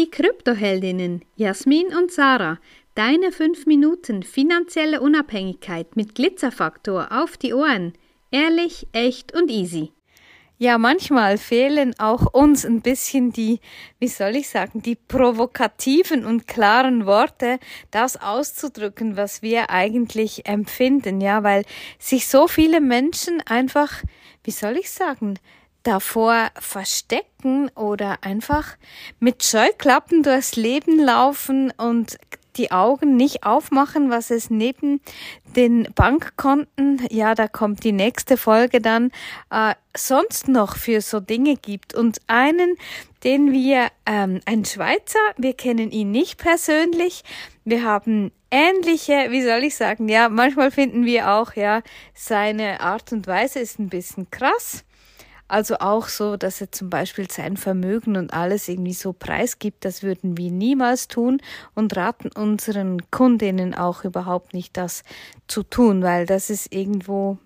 Die Kryptoheldinnen Jasmin und Sarah, deine 5 Minuten finanzielle Unabhängigkeit mit Glitzerfaktor auf die Ohren. Ehrlich, echt und easy. Ja, manchmal fehlen auch uns ein bisschen die, wie soll ich sagen, die provokativen und klaren Worte, das auszudrücken, was wir eigentlich empfinden, ja, weil sich so viele Menschen einfach, wie soll ich sagen, davor verstecken oder einfach mit Scheuklappen durchs Leben laufen und die Augen nicht aufmachen, was es neben den Bankkonten, ja, da kommt die nächste Folge dann, äh, sonst noch für so Dinge gibt. Und einen, den wir, ähm, ein Schweizer, wir kennen ihn nicht persönlich, wir haben ähnliche, wie soll ich sagen, ja, manchmal finden wir auch, ja, seine Art und Weise ist ein bisschen krass. Also auch so, dass er zum Beispiel sein Vermögen und alles irgendwie so preisgibt, das würden wir niemals tun und raten unseren Kundinnen auch überhaupt nicht, das zu tun, weil das ist irgendwo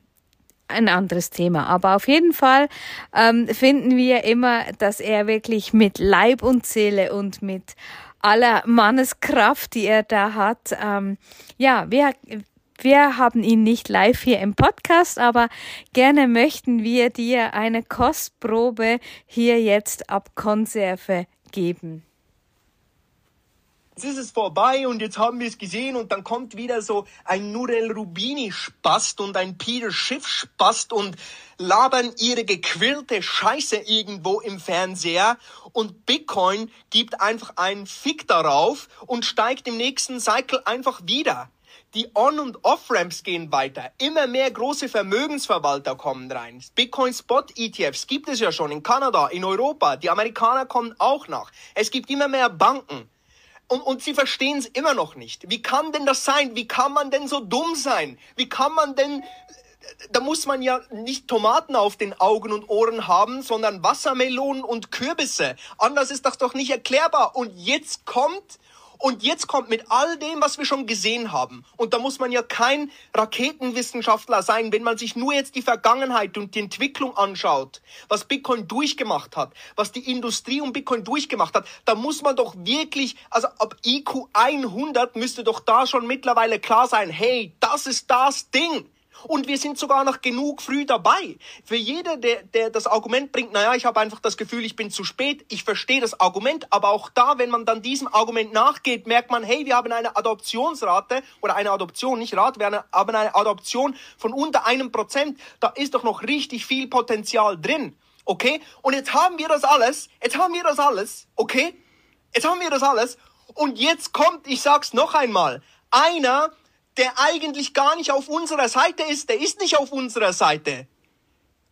ein anderes Thema. Aber auf jeden Fall ähm, finden wir immer, dass er wirklich mit Leib und Seele und mit aller Manneskraft, die er da hat, ähm, ja, wir wir haben ihn nicht live hier im Podcast, aber gerne möchten wir dir eine Kostprobe hier jetzt ab Konserve geben. Jetzt ist es vorbei und jetzt haben wir es gesehen und dann kommt wieder so ein Nurel Rubini Spast und ein Peter Schiff Spast und labern ihre gequirlte Scheiße irgendwo im Fernseher und Bitcoin gibt einfach einen Fick darauf und steigt im nächsten Cycle einfach wieder. Die On- und Off-Ramps gehen weiter. Immer mehr große Vermögensverwalter kommen rein. Bitcoin Spot ETFs gibt es ja schon in Kanada, in Europa. Die Amerikaner kommen auch nach. Es gibt immer mehr Banken. Und, und sie verstehen es immer noch nicht. Wie kann denn das sein? Wie kann man denn so dumm sein? Wie kann man denn da muss man ja nicht Tomaten auf den Augen und Ohren haben, sondern Wassermelonen und Kürbisse. Anders ist das doch nicht erklärbar. Und jetzt kommt und jetzt kommt mit all dem, was wir schon gesehen haben, und da muss man ja kein Raketenwissenschaftler sein, wenn man sich nur jetzt die Vergangenheit und die Entwicklung anschaut, was Bitcoin durchgemacht hat, was die Industrie um Bitcoin durchgemacht hat, da muss man doch wirklich, also ab IQ 100 müsste doch da schon mittlerweile klar sein, hey, das ist das Ding. Und wir sind sogar noch genug früh dabei. Für jeder, der, der das Argument bringt, naja, ich habe einfach das Gefühl, ich bin zu spät, ich verstehe das Argument, aber auch da, wenn man dann diesem Argument nachgeht, merkt man, hey, wir haben eine Adoptionsrate oder eine Adoption, nicht Rate, wir haben eine Adoption von unter einem Prozent. Da ist doch noch richtig viel Potenzial drin. Okay? Und jetzt haben wir das alles, jetzt haben wir das alles, okay? Jetzt haben wir das alles. Und jetzt kommt, ich sag's noch einmal, einer, der eigentlich gar nicht auf unserer Seite ist, der ist nicht auf unserer Seite.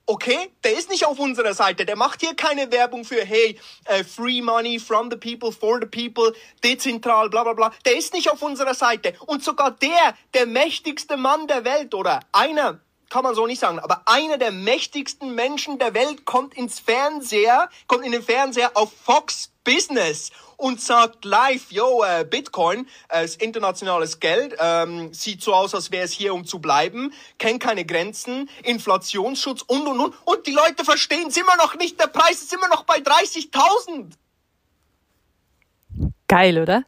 Okay, der ist nicht auf unserer Seite. Der macht hier keine Werbung für, hey, uh, free money from the people, for the people, dezentral, bla bla bla. Der ist nicht auf unserer Seite. Und sogar der, der mächtigste Mann der Welt oder einer, kann man so nicht sagen, aber einer der mächtigsten Menschen der Welt kommt ins Fernseher, kommt in den Fernseher auf Fox Business und sagt live, yo, äh, Bitcoin äh, ist internationales Geld, ähm, sieht so aus, als wäre es hier, um zu bleiben, kennt keine Grenzen, Inflationsschutz und, und, und. Und die Leute verstehen es immer noch nicht, der Preis ist immer noch bei 30.000. Geil, oder?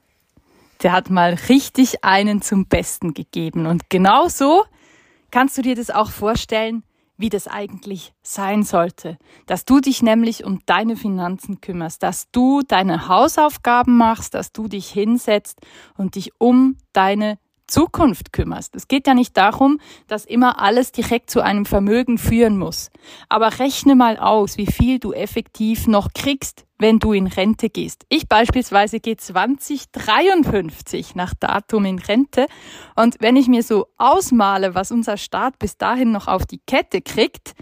Der hat mal richtig einen zum Besten gegeben. Und genau so kannst du dir das auch vorstellen, wie das eigentlich sein sollte. Dass du dich nämlich um deine Finanzen kümmerst, dass du deine Hausaufgaben machst, dass du dich hinsetzt und dich um deine Zukunft kümmerst. Es geht ja nicht darum, dass immer alles direkt zu einem Vermögen führen muss. Aber rechne mal aus, wie viel du effektiv noch kriegst, wenn du in Rente gehst. Ich beispielsweise gehe 2053 nach Datum in Rente. Und wenn ich mir so ausmale, was unser Staat bis dahin noch auf die Kette kriegt,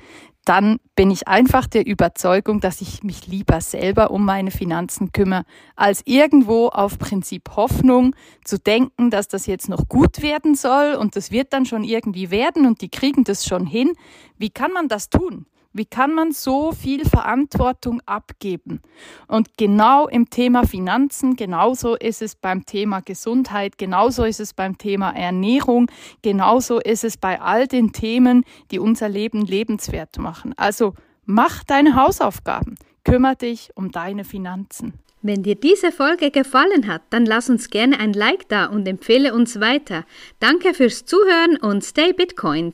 dann bin ich einfach der Überzeugung, dass ich mich lieber selber um meine Finanzen kümmere, als irgendwo auf Prinzip Hoffnung zu denken, dass das jetzt noch gut werden soll und das wird dann schon irgendwie werden und die kriegen das schon hin. Wie kann man das tun? Wie kann man so viel Verantwortung abgeben? Und genau im Thema Finanzen, genauso ist es beim Thema Gesundheit, genauso ist es beim Thema Ernährung, genauso ist es bei all den Themen, die unser Leben lebenswert machen. Also mach deine Hausaufgaben, kümmere dich um deine Finanzen. Wenn dir diese Folge gefallen hat, dann lass uns gerne ein Like da und empfehle uns weiter. Danke fürs Zuhören und stay Bitcoin.